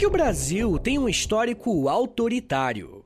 que o Brasil tem um histórico autoritário?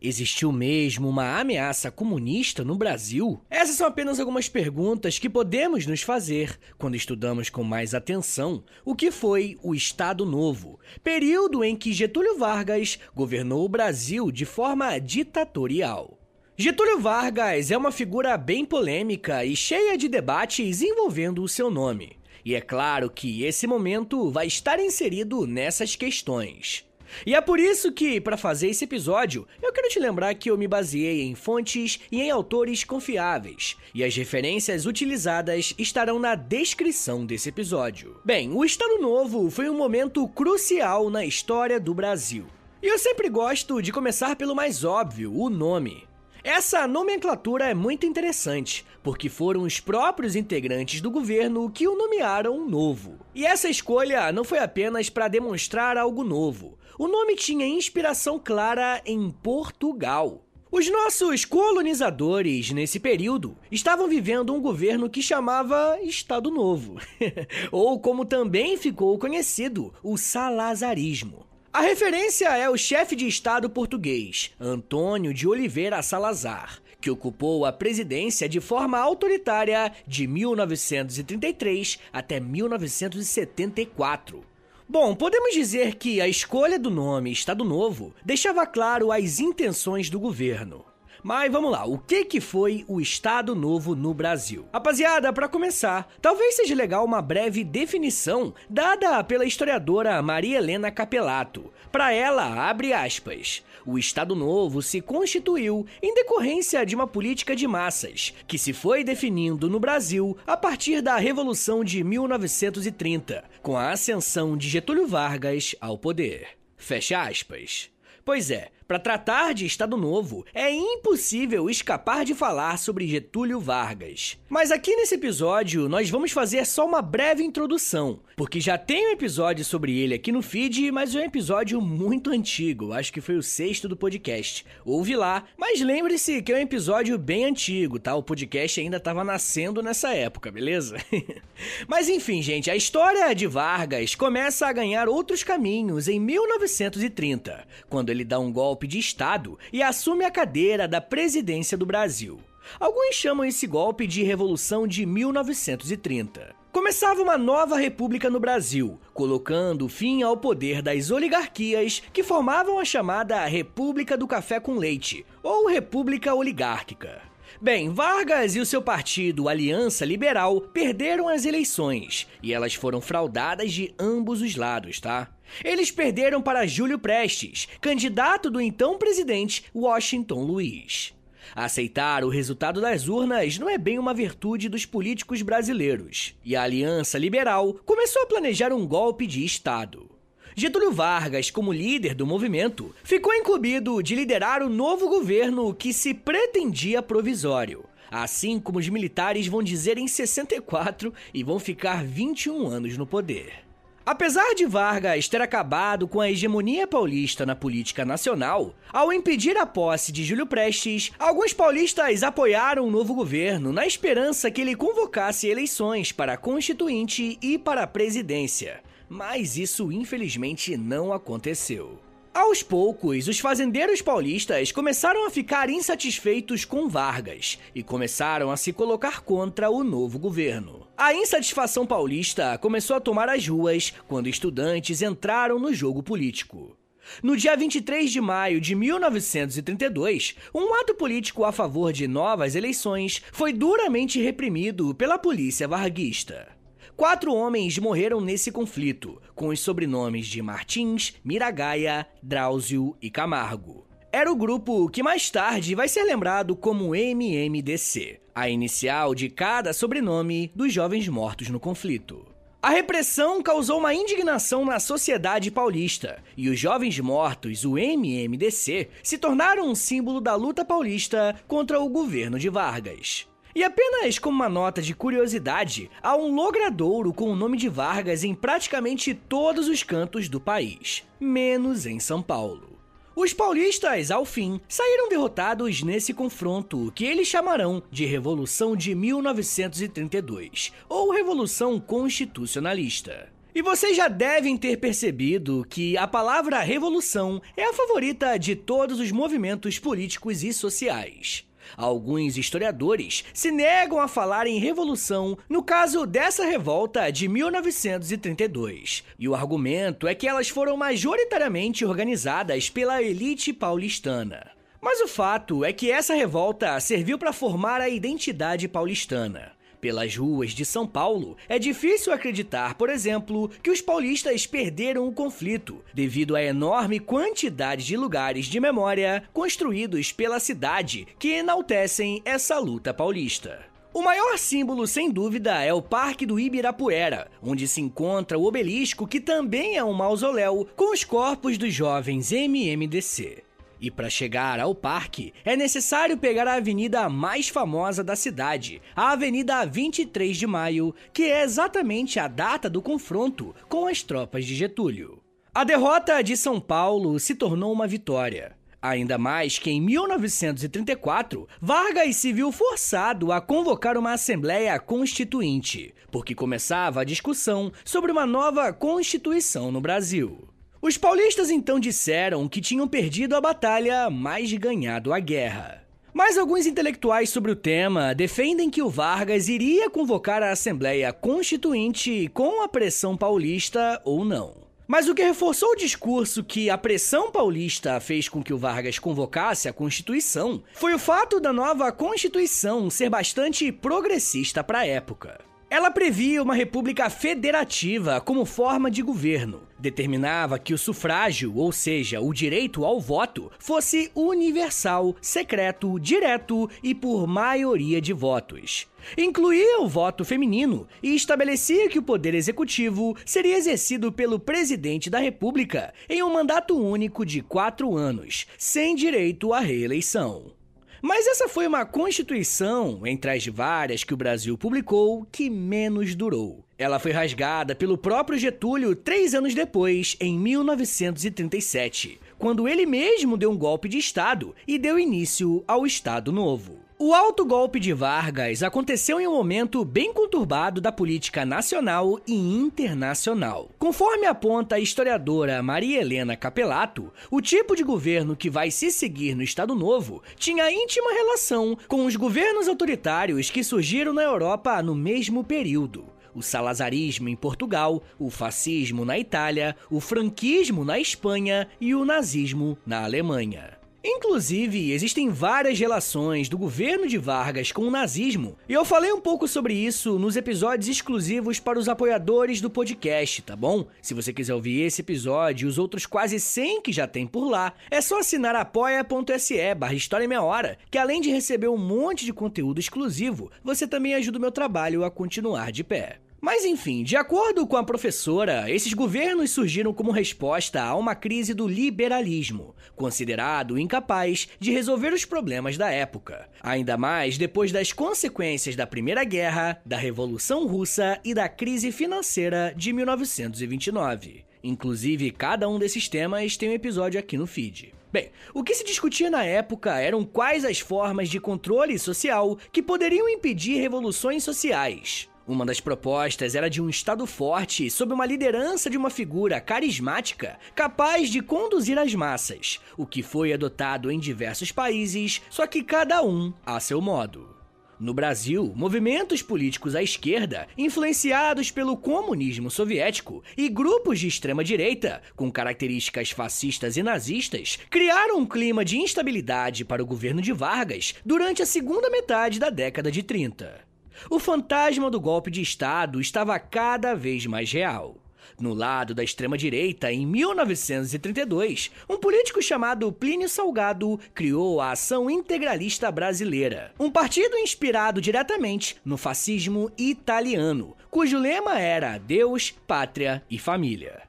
Existiu mesmo uma ameaça comunista no Brasil? Essas são apenas algumas perguntas que podemos nos fazer quando estudamos com mais atenção o que foi o Estado Novo, período em que Getúlio Vargas governou o Brasil de forma ditatorial. Getúlio Vargas é uma figura bem polêmica e cheia de debates envolvendo o seu nome. E é claro que esse momento vai estar inserido nessas questões. E é por isso que, para fazer esse episódio, eu quero te lembrar que eu me baseei em fontes e em autores confiáveis, e as referências utilizadas estarão na descrição desse episódio. Bem, o Estado Novo foi um momento crucial na história do Brasil. E eu sempre gosto de começar pelo mais óbvio, o nome. Essa nomenclatura é muito interessante, porque foram os próprios integrantes do governo que o nomearam novo. E essa escolha não foi apenas para demonstrar algo novo. O nome tinha inspiração clara em Portugal. Os nossos colonizadores, nesse período, estavam vivendo um governo que chamava Estado Novo, ou como também ficou conhecido, o salazarismo. A referência é o chefe de Estado português, Antônio de Oliveira Salazar, que ocupou a presidência de forma autoritária de 1933 até 1974. Bom, podemos dizer que a escolha do nome Estado Novo deixava claro as intenções do governo. Mas vamos lá, o que que foi o Estado Novo no Brasil? Rapaziada, para começar, talvez seja legal uma breve definição dada pela historiadora Maria Helena Capelato. Para ela, abre aspas, o Estado Novo se constituiu em decorrência de uma política de massas, que se foi definindo no Brasil a partir da Revolução de 1930, com a ascensão de Getúlio Vargas ao poder. Fecha aspas. Pois é, para tratar de Estado Novo, é impossível escapar de falar sobre Getúlio Vargas. Mas aqui nesse episódio, nós vamos fazer só uma breve introdução, porque já tem um episódio sobre ele aqui no feed, mas é um episódio muito antigo, acho que foi o sexto do podcast. Ouve lá, mas lembre-se que é um episódio bem antigo, tá? O podcast ainda estava nascendo nessa época, beleza? mas enfim, gente, a história de Vargas começa a ganhar outros caminhos em 1930, quando ele dá um golpe golpe de Estado e assume a cadeira da presidência do Brasil. Alguns chamam esse golpe de Revolução de 1930. Começava uma nova república no Brasil, colocando fim ao poder das oligarquias que formavam a chamada República do Café com Leite, ou República Oligárquica. Bem, Vargas e o seu partido Aliança Liberal perderam as eleições e elas foram fraudadas de ambos os lados, tá? Eles perderam para Júlio Prestes, candidato do então presidente Washington Luiz. Aceitar o resultado das urnas não é bem uma virtude dos políticos brasileiros, e a Aliança Liberal começou a planejar um golpe de Estado. Getúlio Vargas, como líder do movimento, ficou incumbido de liderar o novo governo que se pretendia provisório. Assim como os militares vão dizer em 64 e vão ficar 21 anos no poder. Apesar de Vargas ter acabado com a hegemonia paulista na política nacional, ao impedir a posse de Júlio Prestes, alguns paulistas apoiaram o novo governo na esperança que ele convocasse eleições para a Constituinte e para a presidência. Mas isso infelizmente não aconteceu. Aos poucos, os fazendeiros paulistas começaram a ficar insatisfeitos com Vargas e começaram a se colocar contra o novo governo. A insatisfação paulista começou a tomar as ruas quando estudantes entraram no jogo político. No dia 23 de maio de 1932, um ato político a favor de novas eleições foi duramente reprimido pela polícia varguista. Quatro homens morreram nesse conflito, com os sobrenomes de Martins, Miragaia, Drauzio e Camargo. Era o grupo que mais tarde vai ser lembrado como MMDC, a inicial de cada sobrenome dos jovens mortos no conflito. A repressão causou uma indignação na sociedade paulista, e os jovens mortos, o MMDC, se tornaram um símbolo da luta paulista contra o governo de Vargas. E apenas como uma nota de curiosidade, há um logradouro com o nome de Vargas em praticamente todos os cantos do país, menos em São Paulo. Os paulistas, ao fim, saíram derrotados nesse confronto, que eles chamarão de Revolução de 1932, ou Revolução Constitucionalista. E vocês já devem ter percebido que a palavra revolução é a favorita de todos os movimentos políticos e sociais. Alguns historiadores se negam a falar em revolução no caso dessa revolta de 1932, e o argumento é que elas foram majoritariamente organizadas pela elite paulistana. Mas o fato é que essa revolta serviu para formar a identidade paulistana. Pelas ruas de São Paulo, é difícil acreditar, por exemplo, que os paulistas perderam o conflito devido à enorme quantidade de lugares de memória construídos pela cidade que enaltecem essa luta paulista. O maior símbolo, sem dúvida, é o Parque do Ibirapuera, onde se encontra o obelisco que também é um mausoléu com os corpos dos jovens MMDC. E para chegar ao parque, é necessário pegar a avenida mais famosa da cidade, a Avenida 23 de Maio, que é exatamente a data do confronto com as tropas de Getúlio. A derrota de São Paulo se tornou uma vitória. Ainda mais que em 1934, Vargas se viu forçado a convocar uma Assembleia Constituinte, porque começava a discussão sobre uma nova Constituição no Brasil. Os paulistas então disseram que tinham perdido a batalha, mas ganhado a guerra. Mas alguns intelectuais sobre o tema defendem que o Vargas iria convocar a Assembleia Constituinte com a pressão paulista ou não. Mas o que reforçou o discurso que a pressão paulista fez com que o Vargas convocasse a Constituição foi o fato da nova Constituição ser bastante progressista para a época. Ela previa uma república federativa como forma de governo. Determinava que o sufrágio, ou seja, o direito ao voto, fosse universal, secreto, direto e por maioria de votos. Incluía o voto feminino e estabelecia que o poder executivo seria exercido pelo presidente da República em um mandato único de quatro anos, sem direito à reeleição. Mas essa foi uma constituição, entre as várias que o Brasil publicou, que menos durou. Ela foi rasgada pelo próprio Getúlio três anos depois, em 1937, quando ele mesmo deu um golpe de Estado e deu início ao Estado Novo. O alto golpe de Vargas aconteceu em um momento bem conturbado da política nacional e internacional. Conforme aponta a historiadora Maria Helena Capelato, o tipo de governo que vai se seguir no Estado Novo tinha íntima relação com os governos autoritários que surgiram na Europa no mesmo período o salazarismo em Portugal, o fascismo na Itália, o franquismo na Espanha e o nazismo na Alemanha. Inclusive, existem várias relações do governo de Vargas com o nazismo, e eu falei um pouco sobre isso nos episódios exclusivos para os apoiadores do podcast, tá bom? Se você quiser ouvir esse episódio e os outros quase 100 que já tem por lá, é só assinar apoia.se barra História Meia Hora, que além de receber um monte de conteúdo exclusivo, você também ajuda o meu trabalho a continuar de pé. Mas enfim, de acordo com a professora, esses governos surgiram como resposta a uma crise do liberalismo, considerado incapaz de resolver os problemas da época. Ainda mais depois das consequências da Primeira Guerra, da Revolução Russa e da crise financeira de 1929. Inclusive, cada um desses temas tem um episódio aqui no feed. Bem, o que se discutia na época eram quais as formas de controle social que poderiam impedir revoluções sociais. Uma das propostas era de um Estado forte sob uma liderança de uma figura carismática capaz de conduzir as massas, o que foi adotado em diversos países, só que cada um a seu modo. No Brasil, movimentos políticos à esquerda, influenciados pelo comunismo soviético, e grupos de extrema-direita, com características fascistas e nazistas, criaram um clima de instabilidade para o governo de Vargas durante a segunda metade da década de 30. O fantasma do golpe de Estado estava cada vez mais real. No lado da extrema-direita, em 1932, um político chamado Plínio Salgado criou a Ação Integralista Brasileira, um partido inspirado diretamente no fascismo italiano, cujo lema era Deus, Pátria e Família.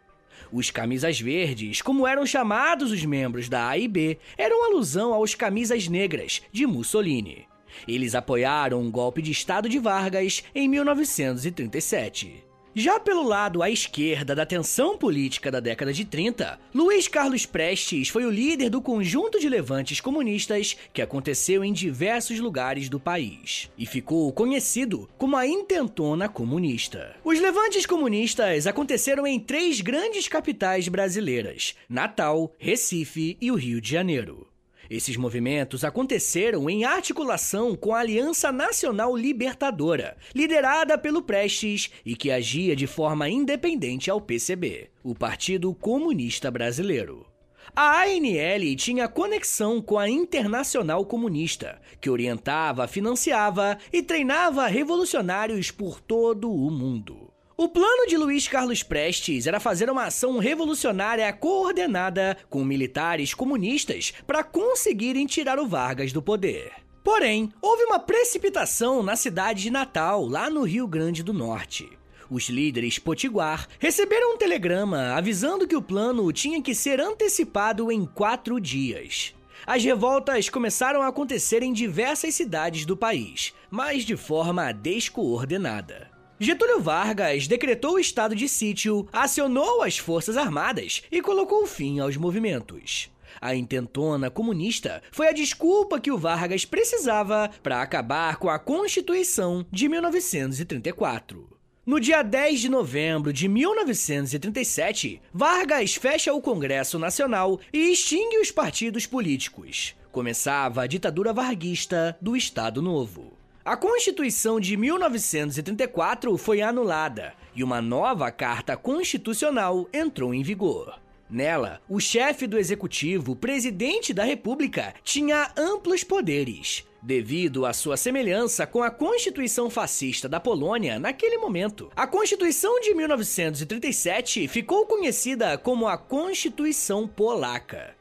Os camisas verdes, como eram chamados os membros da A e B, eram alusão aos camisas negras de Mussolini. Eles apoiaram um golpe de Estado de Vargas em 1937. Já pelo lado à esquerda da tensão política da década de 30, Luiz Carlos Prestes foi o líder do conjunto de levantes comunistas que aconteceu em diversos lugares do país e ficou conhecido como a Intentona Comunista. Os levantes comunistas aconteceram em três grandes capitais brasileiras: Natal, Recife e o Rio de Janeiro. Esses movimentos aconteceram em articulação com a Aliança Nacional Libertadora, liderada pelo Prestes e que agia de forma independente ao PCB, o Partido Comunista Brasileiro. A ANL tinha conexão com a Internacional Comunista, que orientava, financiava e treinava revolucionários por todo o mundo. O plano de Luiz Carlos Prestes era fazer uma ação revolucionária coordenada com militares comunistas para conseguirem tirar o Vargas do poder. Porém, houve uma precipitação na cidade de Natal, lá no Rio Grande do Norte. Os líderes potiguar receberam um telegrama avisando que o plano tinha que ser antecipado em quatro dias. As revoltas começaram a acontecer em diversas cidades do país, mas de forma descoordenada. Getúlio Vargas decretou o estado de sítio, acionou as Forças Armadas e colocou fim aos movimentos. A intentona comunista foi a desculpa que o Vargas precisava para acabar com a Constituição de 1934. No dia 10 de novembro de 1937, Vargas fecha o Congresso Nacional e extingue os partidos políticos. Começava a ditadura varguista do Estado Novo. A Constituição de 1934 foi anulada e uma nova Carta Constitucional entrou em vigor. Nela, o chefe do executivo, presidente da República, tinha amplos poderes, devido à sua semelhança com a Constituição fascista da Polônia naquele momento. A Constituição de 1937 ficou conhecida como a Constituição Polaca.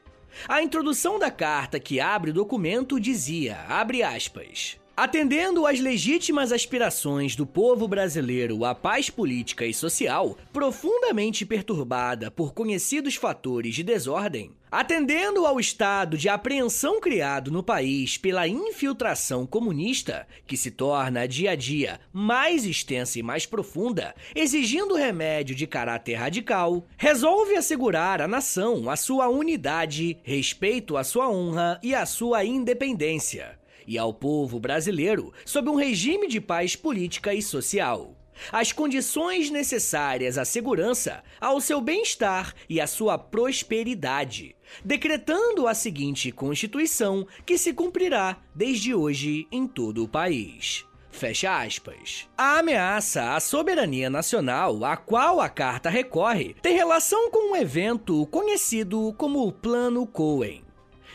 A introdução da carta que abre o documento dizia, abre aspas, Atendendo às legítimas aspirações do povo brasileiro à paz política e social, profundamente perturbada por conhecidos fatores de desordem, atendendo ao estado de apreensão criado no país pela infiltração comunista, que se torna dia a dia mais extensa e mais profunda, exigindo remédio de caráter radical, resolve assegurar à nação a sua unidade, respeito à sua honra e à sua independência e ao povo brasileiro sob um regime de paz política e social. As condições necessárias à segurança, ao seu bem-estar e à sua prosperidade, decretando a seguinte Constituição que se cumprirá desde hoje em todo o país. Fecha aspas. A ameaça à soberania nacional, a qual a carta recorre, tem relação com um evento conhecido como o Plano Cohen.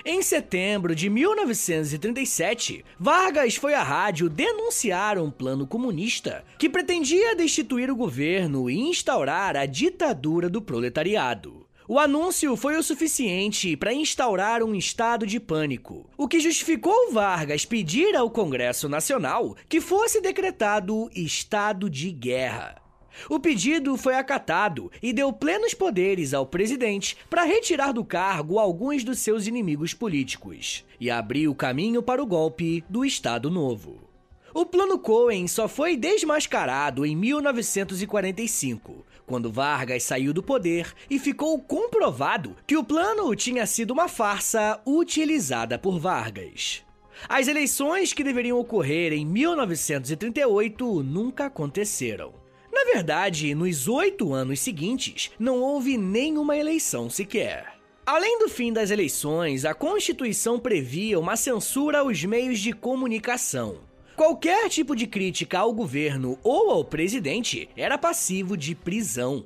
Em setembro de 1937, Vargas foi à rádio denunciar um plano comunista que pretendia destituir o governo e instaurar a ditadura do proletariado. O anúncio foi o suficiente para instaurar um estado de pânico, o que justificou Vargas pedir ao Congresso Nacional que fosse decretado estado de guerra. O pedido foi acatado e deu plenos poderes ao presidente para retirar do cargo alguns dos seus inimigos políticos e abrir o caminho para o golpe do Estado Novo. O Plano Cohen só foi desmascarado em 1945, quando Vargas saiu do poder e ficou comprovado que o plano tinha sido uma farsa utilizada por Vargas. As eleições que deveriam ocorrer em 1938 nunca aconteceram. Verdade, nos oito anos seguintes, não houve nenhuma eleição sequer. Além do fim das eleições, a Constituição previa uma censura aos meios de comunicação. Qualquer tipo de crítica ao governo ou ao presidente era passivo de prisão.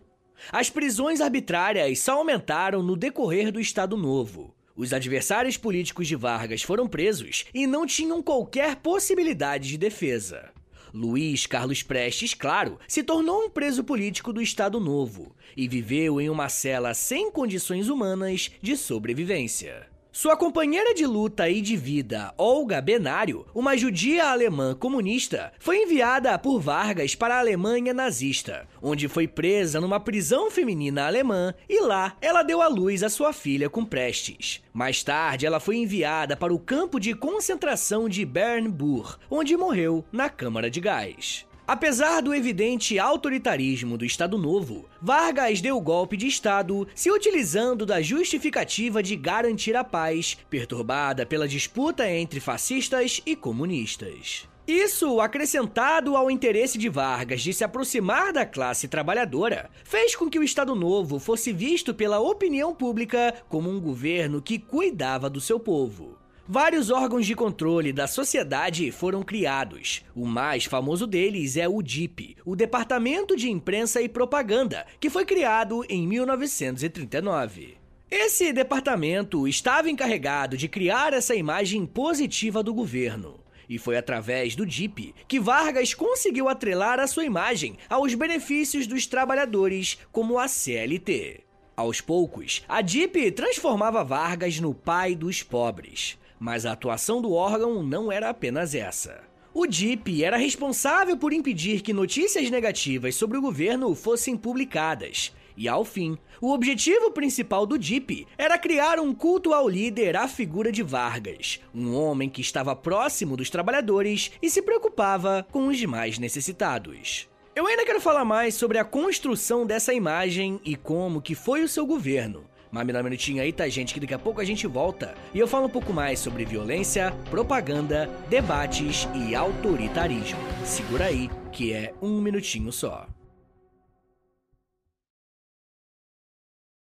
As prisões arbitrárias só aumentaram no decorrer do Estado Novo. Os adversários políticos de Vargas foram presos e não tinham qualquer possibilidade de defesa. Luiz Carlos Prestes, claro, se tornou um preso político do Estado Novo e viveu em uma cela sem condições humanas de sobrevivência. Sua companheira de luta e de vida, Olga Benário, uma judia alemã comunista, foi enviada por Vargas para a Alemanha nazista, onde foi presa numa prisão feminina alemã e lá ela deu à luz a sua filha com Prestes. Mais tarde, ela foi enviada para o campo de concentração de Bernburg, onde morreu na câmara de gás. Apesar do evidente autoritarismo do Estado Novo, Vargas deu o golpe de Estado se utilizando da justificativa de garantir a paz, perturbada pela disputa entre fascistas e comunistas. Isso, acrescentado ao interesse de Vargas de se aproximar da classe trabalhadora, fez com que o Estado Novo fosse visto pela opinião pública como um governo que cuidava do seu povo. Vários órgãos de controle da sociedade foram criados. O mais famoso deles é o DIP, o Departamento de Imprensa e Propaganda, que foi criado em 1939. Esse departamento estava encarregado de criar essa imagem positiva do governo. E foi através do DIP que Vargas conseguiu atrelar a sua imagem aos benefícios dos trabalhadores, como a CLT. Aos poucos, a DIP transformava Vargas no pai dos pobres. Mas a atuação do órgão não era apenas essa. O DIP era responsável por impedir que notícias negativas sobre o governo fossem publicadas. E ao fim, o objetivo principal do DIP era criar um culto ao líder à figura de Vargas, um homem que estava próximo dos trabalhadores e se preocupava com os demais necessitados. Eu ainda quero falar mais sobre a construção dessa imagem e como que foi o seu governo, mas me dá um minutinho aí, tá, gente? Que daqui a pouco a gente volta e eu falo um pouco mais sobre violência, propaganda, debates e autoritarismo. Segura aí, que é um minutinho só.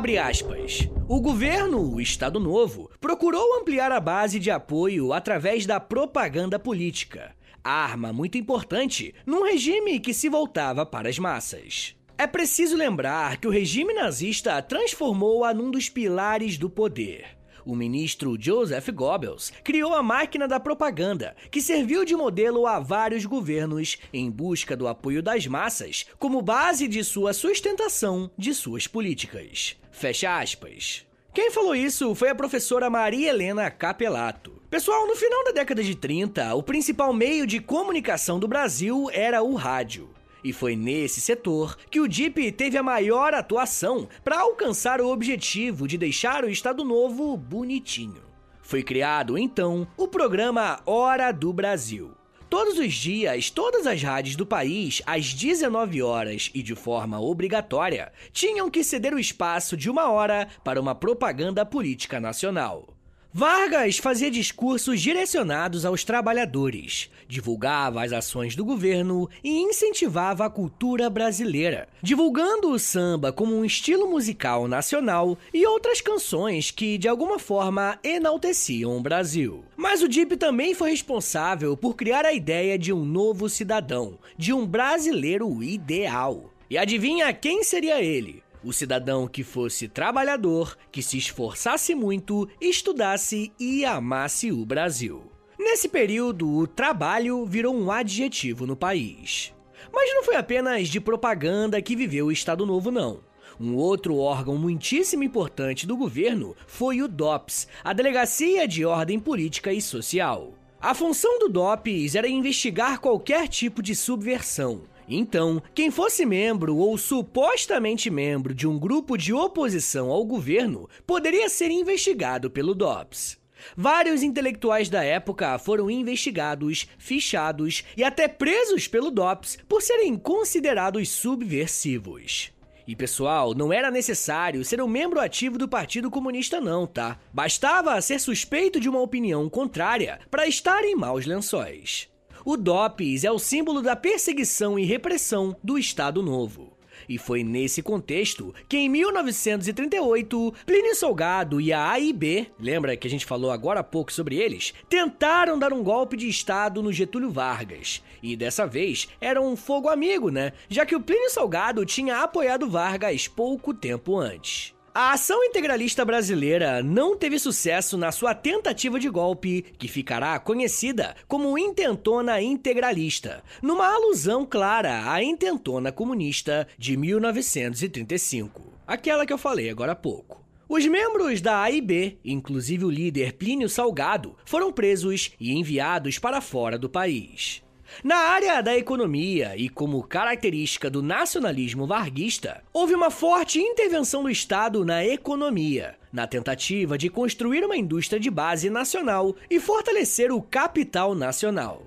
Abre aspas. O governo, o Estado Novo, procurou ampliar a base de apoio através da propaganda política, arma muito importante num regime que se voltava para as massas. É preciso lembrar que o regime nazista transformou-a num dos pilares do poder. O ministro Joseph Goebbels criou a máquina da propaganda, que serviu de modelo a vários governos em busca do apoio das massas como base de sua sustentação de suas políticas. Fecha aspas. Quem falou isso foi a professora Maria Helena Capelato. Pessoal, no final da década de 30, o principal meio de comunicação do Brasil era o rádio. E foi nesse setor que o DIP teve a maior atuação para alcançar o objetivo de deixar o Estado Novo bonitinho. Foi criado então o programa Hora do Brasil, Todos os dias, todas as rádios do país, às 19 horas e de forma obrigatória, tinham que ceder o espaço de uma hora para uma propaganda política nacional. Vargas fazia discursos direcionados aos trabalhadores, divulgava as ações do governo e incentivava a cultura brasileira, divulgando o samba como um estilo musical nacional e outras canções que de alguma forma enalteciam o Brasil. Mas o DIP também foi responsável por criar a ideia de um novo cidadão, de um brasileiro ideal. E adivinha quem seria ele? O cidadão que fosse trabalhador, que se esforçasse muito, estudasse e amasse o Brasil. Nesse período, o trabalho virou um adjetivo no país. Mas não foi apenas de propaganda que viveu o Estado Novo, não. Um outro órgão muitíssimo importante do governo foi o DOPS, a Delegacia de Ordem Política e Social. A função do DOPS era investigar qualquer tipo de subversão, então, quem fosse membro ou supostamente membro de um grupo de oposição ao governo poderia ser investigado pelo DOPS. Vários intelectuais da época foram investigados, fichados e até presos pelo DOPS por serem considerados subversivos. E pessoal, não era necessário ser um membro ativo do Partido Comunista não, tá? Bastava ser suspeito de uma opinião contrária para estar em maus lençóis. O DOPS é o símbolo da perseguição e repressão do Estado Novo. E foi nesse contexto que em 1938, Plínio Salgado e a AIB, lembra que a gente falou agora há pouco sobre eles, tentaram dar um golpe de Estado no Getúlio Vargas. E dessa vez era um fogo amigo, né? Já que o Plínio Salgado tinha apoiado Vargas pouco tempo antes. A ação integralista brasileira não teve sucesso na sua tentativa de golpe, que ficará conhecida como Intentona Integralista, numa alusão clara à Intentona Comunista de 1935, aquela que eu falei agora há pouco. Os membros da AIB, inclusive o líder Plínio Salgado, foram presos e enviados para fora do país. Na área da economia e como característica do nacionalismo varguista, houve uma forte intervenção do Estado na economia, na tentativa de construir uma indústria de base nacional e fortalecer o capital nacional.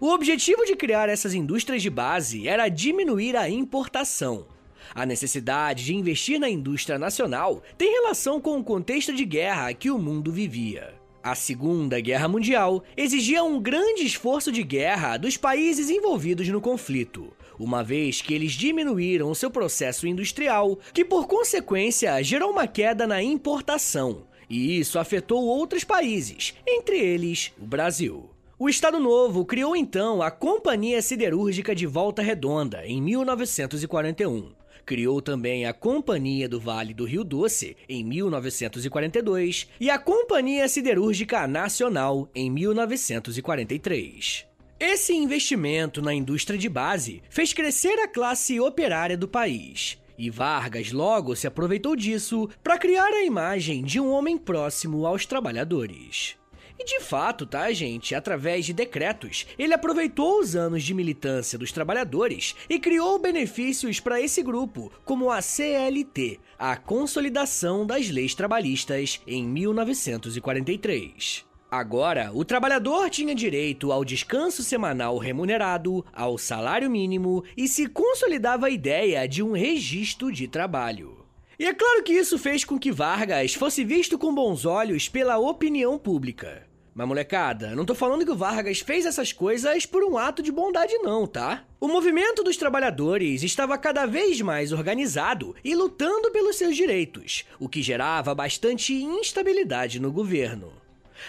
O objetivo de criar essas indústrias de base era diminuir a importação. A necessidade de investir na indústria nacional tem relação com o contexto de guerra que o mundo vivia. A Segunda Guerra Mundial exigia um grande esforço de guerra dos países envolvidos no conflito, uma vez que eles diminuíram seu processo industrial, que por consequência gerou uma queda na importação, e isso afetou outros países, entre eles o Brasil. O Estado Novo criou então a Companhia Siderúrgica de Volta Redonda em 1941 Criou também a Companhia do Vale do Rio Doce em 1942 e a Companhia Siderúrgica Nacional em 1943. Esse investimento na indústria de base fez crescer a classe operária do país. E Vargas logo se aproveitou disso para criar a imagem de um homem próximo aos trabalhadores. E de fato, tá, gente? Através de decretos, ele aproveitou os anos de militância dos trabalhadores e criou benefícios para esse grupo, como a CLT, a Consolidação das Leis Trabalhistas, em 1943. Agora, o trabalhador tinha direito ao descanso semanal remunerado, ao salário mínimo e se consolidava a ideia de um registro de trabalho. E é claro que isso fez com que Vargas fosse visto com bons olhos pela opinião pública. Mas molecada, não tô falando que o Vargas fez essas coisas por um ato de bondade não, tá? O movimento dos trabalhadores estava cada vez mais organizado e lutando pelos seus direitos, o que gerava bastante instabilidade no governo.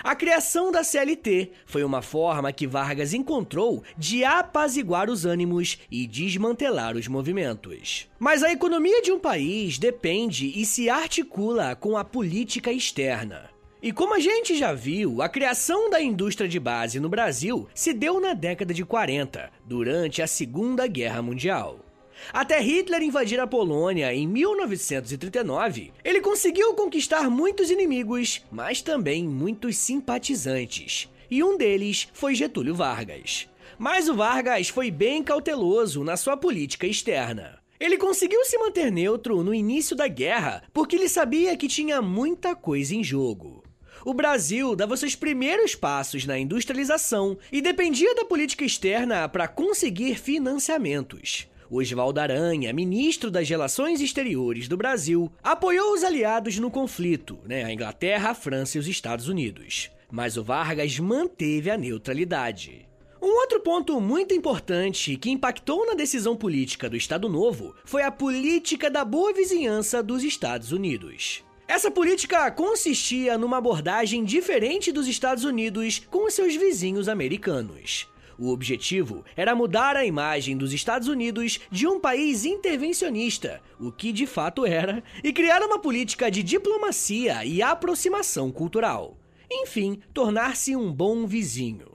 A criação da CLT foi uma forma que Vargas encontrou de apaziguar os ânimos e desmantelar os movimentos. Mas a economia de um país depende e se articula com a política externa. E como a gente já viu, a criação da indústria de base no Brasil se deu na década de 40, durante a Segunda Guerra Mundial. Até Hitler invadir a Polônia em 1939, ele conseguiu conquistar muitos inimigos, mas também muitos simpatizantes. E um deles foi Getúlio Vargas. Mas o Vargas foi bem cauteloso na sua política externa. Ele conseguiu se manter neutro no início da guerra porque ele sabia que tinha muita coisa em jogo o Brasil dava seus primeiros passos na industrialização e dependia da política externa para conseguir financiamentos. Oswaldo Aranha, ministro das Relações Exteriores do Brasil, apoiou os aliados no conflito, né, a Inglaterra, a França e os Estados Unidos. Mas o Vargas manteve a neutralidade. Um outro ponto muito importante que impactou na decisão política do Estado Novo foi a política da boa vizinhança dos Estados Unidos. Essa política consistia numa abordagem diferente dos Estados Unidos com seus vizinhos americanos. O objetivo era mudar a imagem dos Estados Unidos de um país intervencionista, o que de fato era, e criar uma política de diplomacia e aproximação cultural. Enfim, tornar-se um bom vizinho.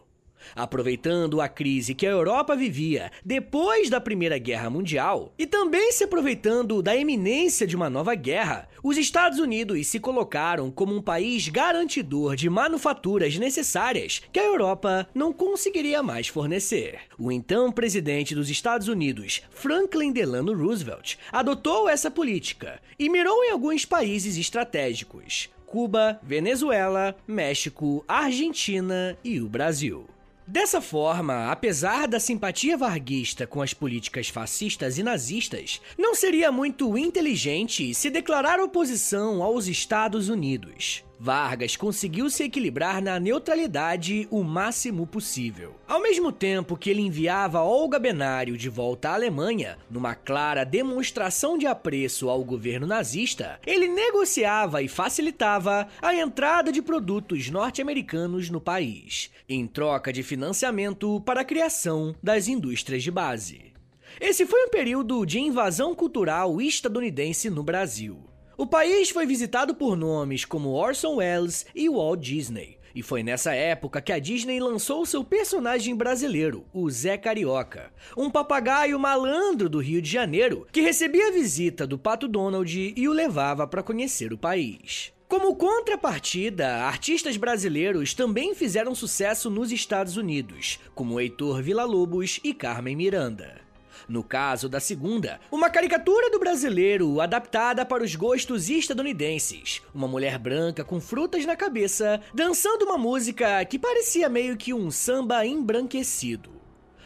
Aproveitando a crise que a Europa vivia depois da Primeira Guerra Mundial e também se aproveitando da eminência de uma nova guerra, os Estados Unidos se colocaram como um país garantidor de manufaturas necessárias que a Europa não conseguiria mais fornecer. O então presidente dos Estados Unidos, Franklin Delano Roosevelt, adotou essa política e mirou em alguns países estratégicos. Cuba, Venezuela, México, Argentina e o Brasil. Dessa forma, apesar da simpatia varguista com as políticas fascistas e nazistas, não seria muito inteligente se declarar oposição aos Estados Unidos. Vargas conseguiu se equilibrar na neutralidade o máximo possível. Ao mesmo tempo que ele enviava Olga Benário de volta à Alemanha, numa clara demonstração de apreço ao governo nazista, ele negociava e facilitava a entrada de produtos norte-americanos no país, em troca de financiamento para a criação das indústrias de base. Esse foi um período de invasão cultural estadunidense no Brasil. O país foi visitado por nomes como Orson Welles e Walt Disney. E foi nessa época que a Disney lançou seu personagem brasileiro, o Zé Carioca, um papagaio malandro do Rio de Janeiro que recebia a visita do Pato Donald e o levava para conhecer o país. Como contrapartida, artistas brasileiros também fizeram sucesso nos Estados Unidos, como Heitor Villa-Lobos e Carmen Miranda. No caso da segunda, uma caricatura do brasileiro adaptada para os gostos estadunidenses. Uma mulher branca com frutas na cabeça, dançando uma música que parecia meio que um samba embranquecido.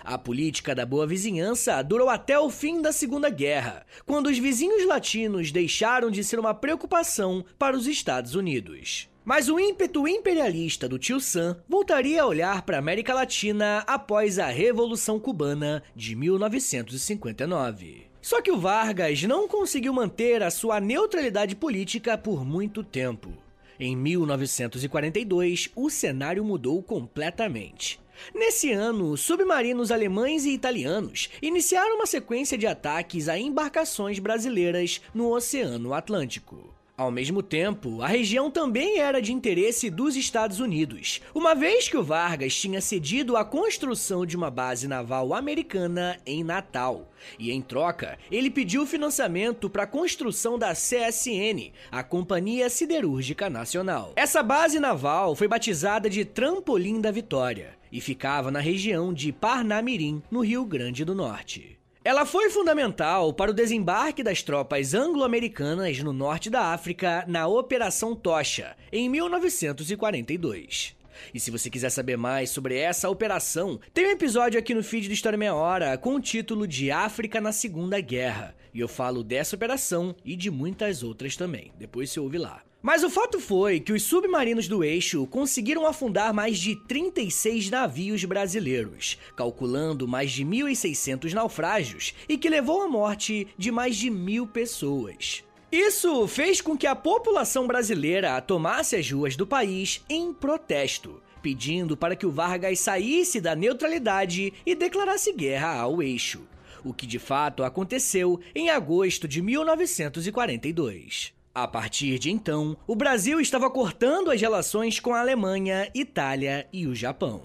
A política da boa vizinhança durou até o fim da Segunda Guerra, quando os vizinhos latinos deixaram de ser uma preocupação para os Estados Unidos. Mas o ímpeto imperialista do tio Sam voltaria a olhar para a América Latina após a Revolução Cubana de 1959. Só que o Vargas não conseguiu manter a sua neutralidade política por muito tempo. Em 1942, o cenário mudou completamente. Nesse ano, submarinos alemães e italianos iniciaram uma sequência de ataques a embarcações brasileiras no Oceano Atlântico. Ao mesmo tempo, a região também era de interesse dos Estados Unidos, uma vez que o Vargas tinha cedido a construção de uma base naval americana em Natal. E em troca, ele pediu financiamento para a construção da CSN, a Companhia Siderúrgica Nacional. Essa base naval foi batizada de Trampolim da Vitória e ficava na região de Parnamirim, no Rio Grande do Norte. Ela foi fundamental para o desembarque das tropas anglo-americanas no norte da África na Operação Tocha, em 1942. E se você quiser saber mais sobre essa operação, tem um episódio aqui no feed do História Meia Hora com o título de África na Segunda Guerra. E eu falo dessa operação e de muitas outras também. Depois você ouve lá. Mas o fato foi que os submarinos do eixo conseguiram afundar mais de 36 navios brasileiros, calculando mais de 1.600 naufrágios e que levou à morte de mais de mil pessoas. Isso fez com que a população brasileira tomasse as ruas do país em protesto, pedindo para que o Vargas saísse da neutralidade e declarasse guerra ao eixo, o que de fato aconteceu em agosto de 1942. A partir de então, o Brasil estava cortando as relações com a Alemanha, Itália e o Japão.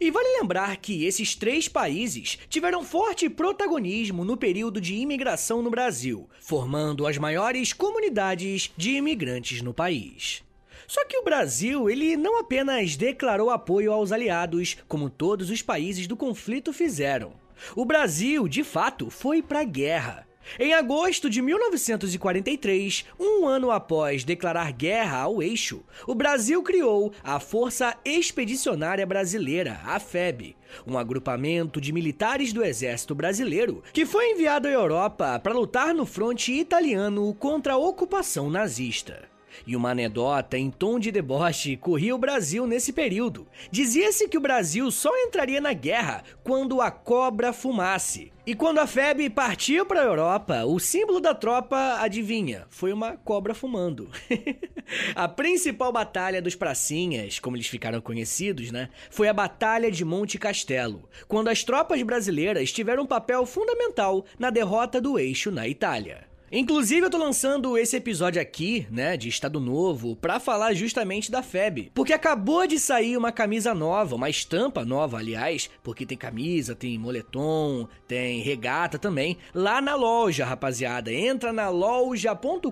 E vale lembrar que esses três países tiveram forte protagonismo no período de imigração no Brasil, formando as maiores comunidades de imigrantes no país. Só que o Brasil, ele não apenas declarou apoio aos aliados, como todos os países do conflito fizeram. O Brasil, de fato, foi para a guerra. Em agosto de 1943, um ano após declarar guerra ao eixo, o Brasil criou a Força Expedicionária Brasileira, a FEB, um agrupamento de militares do exército brasileiro que foi enviado à Europa para lutar no fronte italiano contra a ocupação nazista. E uma anedota em tom de deboche corria o Brasil nesse período. Dizia-se que o Brasil só entraria na guerra quando a cobra fumasse. E quando a FEB partiu para a Europa, o símbolo da tropa, adivinha, foi uma cobra fumando. a principal batalha dos pracinhas, como eles ficaram conhecidos, né, foi a Batalha de Monte Castelo, quando as tropas brasileiras tiveram um papel fundamental na derrota do eixo na Itália. Inclusive, eu tô lançando esse episódio aqui, né, de Estado Novo, para falar justamente da FEB. Porque acabou de sair uma camisa nova, uma estampa nova, aliás, porque tem camisa, tem moletom, tem regata também, lá na loja, rapaziada. Entra na loja.com.br,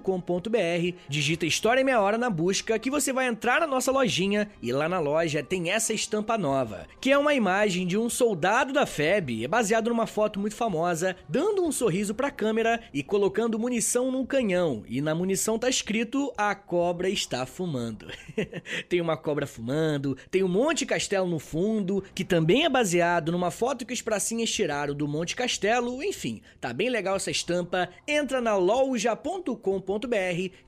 digita História em Meia Hora na busca, que você vai entrar na nossa lojinha e lá na loja tem essa estampa nova, que é uma imagem de um soldado da FEB, é baseado numa foto muito famosa, dando um sorriso pra câmera e colocando munição num canhão e na munição tá escrito a cobra está fumando. tem uma cobra fumando, tem o Monte Castelo no fundo, que também é baseado numa foto que os pracinhas tiraram do Monte Castelo, enfim, tá bem legal essa estampa. Entra na loja.com.br,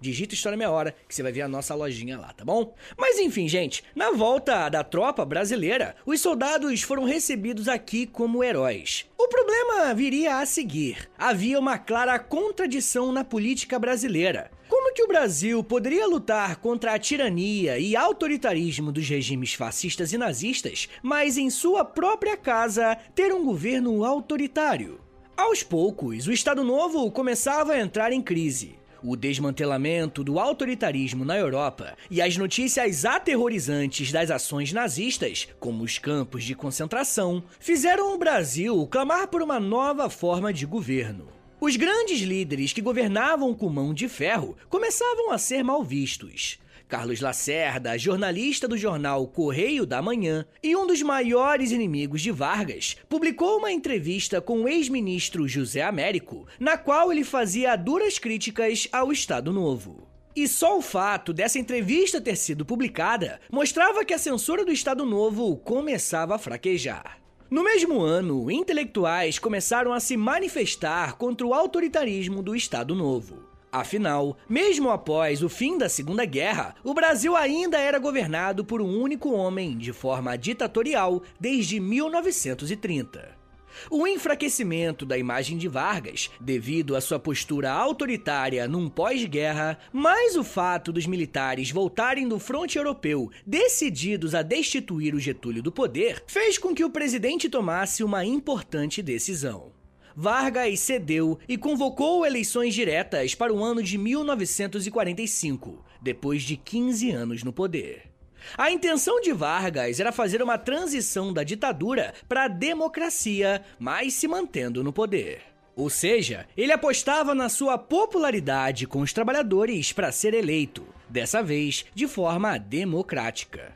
digita História Meia Hora, que você vai ver a nossa lojinha lá, tá bom? Mas enfim, gente, na volta da tropa brasileira, os soldados foram recebidos aqui como heróis. O problema viria a seguir. Havia uma clara contradição na política brasileira. Como que o Brasil poderia lutar contra a tirania e autoritarismo dos regimes fascistas e nazistas, mas em sua própria casa ter um governo autoritário? Aos poucos, o Estado Novo começava a entrar em crise. O desmantelamento do autoritarismo na Europa e as notícias aterrorizantes das ações nazistas, como os campos de concentração, fizeram o Brasil clamar por uma nova forma de governo. Os grandes líderes que governavam com mão de ferro começavam a ser mal vistos. Carlos Lacerda, jornalista do jornal Correio da Manhã e um dos maiores inimigos de Vargas, publicou uma entrevista com o ex-ministro José Américo, na qual ele fazia duras críticas ao Estado Novo. E só o fato dessa entrevista ter sido publicada mostrava que a censura do Estado Novo começava a fraquejar. No mesmo ano, intelectuais começaram a se manifestar contra o autoritarismo do Estado Novo. Afinal, mesmo após o fim da Segunda Guerra, o Brasil ainda era governado por um único homem de forma ditatorial desde 1930. O enfraquecimento da imagem de Vargas, devido à sua postura autoritária num pós-guerra, mais o fato dos militares voltarem do fronte europeu decididos a destituir o Getúlio do poder, fez com que o presidente tomasse uma importante decisão. Vargas cedeu e convocou eleições diretas para o ano de 1945, depois de 15 anos no poder. A intenção de Vargas era fazer uma transição da ditadura para a democracia, mas se mantendo no poder. Ou seja, ele apostava na sua popularidade com os trabalhadores para ser eleito, dessa vez de forma democrática.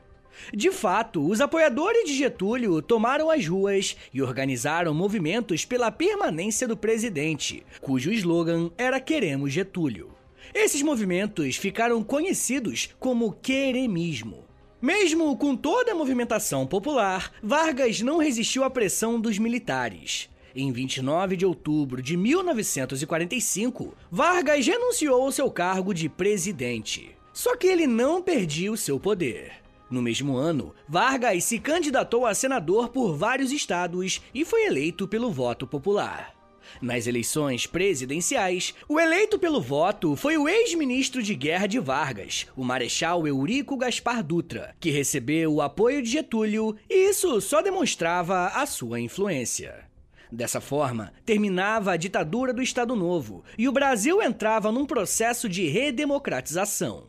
De fato, os apoiadores de Getúlio tomaram as ruas e organizaram movimentos pela permanência do presidente, cujo slogan era Queremos Getúlio. Esses movimentos ficaram conhecidos como queremismo. Mesmo com toda a movimentação popular, Vargas não resistiu à pressão dos militares. Em 29 de outubro de 1945, Vargas renunciou ao seu cargo de presidente. Só que ele não perdia o seu poder. No mesmo ano, Vargas se candidatou a senador por vários estados e foi eleito pelo voto popular. Nas eleições presidenciais, o eleito pelo voto foi o ex-ministro de guerra de Vargas, o Marechal Eurico Gaspar Dutra, que recebeu o apoio de Getúlio e isso só demonstrava a sua influência. Dessa forma, terminava a ditadura do Estado Novo e o Brasil entrava num processo de redemocratização.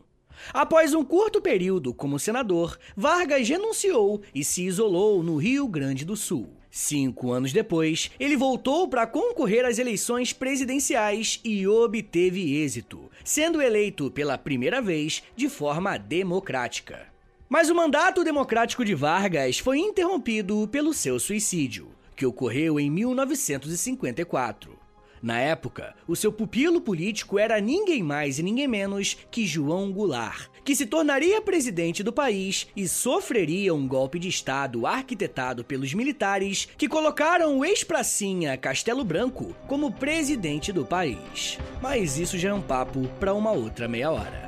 Após um curto período como senador, Vargas renunciou e se isolou no Rio Grande do Sul. Cinco anos depois, ele voltou para concorrer às eleições presidenciais e obteve êxito, sendo eleito pela primeira vez de forma democrática. Mas o mandato democrático de Vargas foi interrompido pelo seu suicídio, que ocorreu em 1954. Na época, o seu pupilo político era ninguém mais e ninguém menos que João Goulart, que se tornaria presidente do país e sofreria um golpe de Estado arquitetado pelos militares que colocaram o ex-pracinha Castelo Branco como presidente do país. Mas isso já é um papo para uma outra meia hora.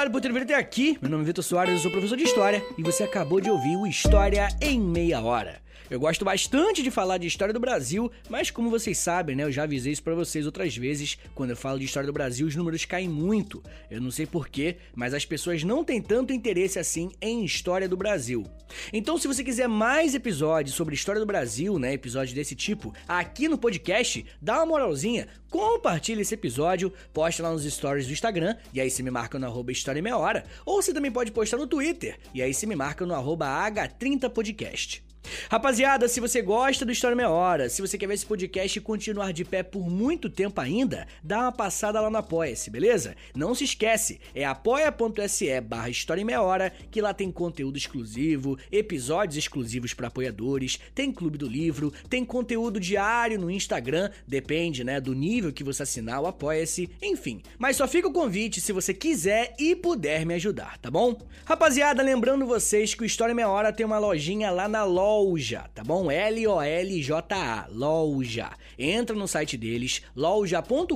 Obrigado por ter vindo até aqui. Meu nome é Vitor Soares, eu sou professor de História e você acabou de ouvir o História em Meia Hora. Eu gosto bastante de falar de história do Brasil, mas como vocês sabem, né, eu já avisei isso para vocês outras vezes, quando eu falo de história do Brasil, os números caem muito. Eu não sei porquê, mas as pessoas não têm tanto interesse assim em história do Brasil. Então, se você quiser mais episódios sobre história do Brasil, né, episódios desse tipo, aqui no podcast, dá uma moralzinha, compartilha esse episódio, posta lá nos stories do Instagram, e aí você me marca no arroba História Meia Hora, ou você também pode postar no Twitter, e aí você me marca no arroba H30podcast. Rapaziada, se você gosta do História Meia Hora, se você quer ver esse podcast continuar de pé por muito tempo ainda, dá uma passada lá no Apoia-se, beleza? Não se esquece, é apoia.se barra História Meia Hora, que lá tem conteúdo exclusivo, episódios exclusivos para apoiadores, tem clube do livro, tem conteúdo diário no Instagram, depende, né, do nível que você assinar o Apoia-se, enfim. Mas só fica o convite se você quiser e puder me ajudar, tá bom? Rapaziada, lembrando vocês que o História Meia Hora tem uma lojinha lá na loja, tá bom? L-O-L-J-A, loja. Entra no site deles, loja.com.br,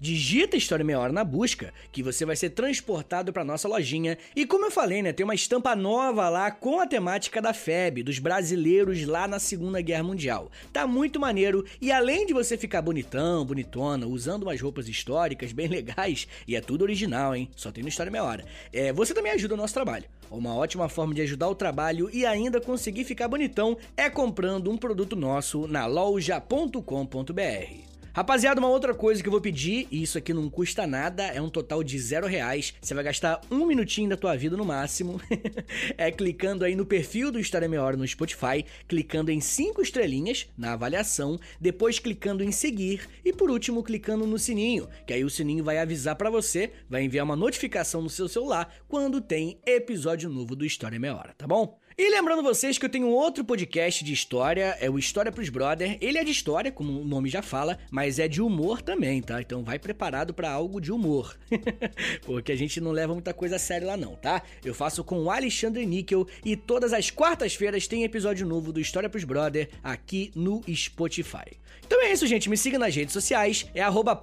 digita História Meia Hora na busca, que você vai ser transportado para nossa lojinha. E como eu falei, né, tem uma estampa nova lá com a temática da FEB, dos brasileiros lá na Segunda Guerra Mundial. Tá muito maneiro e além de você ficar bonitão, bonitona, usando umas roupas históricas bem legais, e é tudo original, hein? Só tem no História Meia Hora. É, você também ajuda o nosso trabalho. Uma ótima forma de ajudar o trabalho e ainda conseguir ficar bonitão é comprando um produto nosso na loja.com.br. Rapaziada, uma outra coisa que eu vou pedir, e isso aqui não custa nada, é um total de zero reais. Você vai gastar um minutinho da tua vida no máximo. é clicando aí no perfil do História Meia Hora no Spotify, clicando em cinco estrelinhas na avaliação, depois clicando em seguir e por último clicando no sininho, que aí o sininho vai avisar para você, vai enviar uma notificação no seu celular quando tem episódio novo do História Meia Hora, tá bom? E lembrando vocês que eu tenho outro podcast de história, é o História pros Brother. Ele é de história, como o nome já fala, mas é de humor também, tá? Então vai preparado para algo de humor. Porque a gente não leva muita coisa a sério lá não, tá? Eu faço com o Alexandre Níquel e todas as quartas-feiras tem episódio novo do História pros Brother aqui no Spotify. Então é isso, gente. Me siga nas redes sociais. É arroba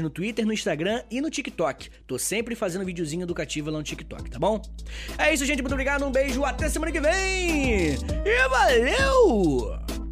no Twitter, no Instagram e no TikTok. Tô sempre fazendo videozinho educativo lá no TikTok, tá bom? É isso, gente. Muito obrigado. Um beijo. Até semana que vem. E valeu!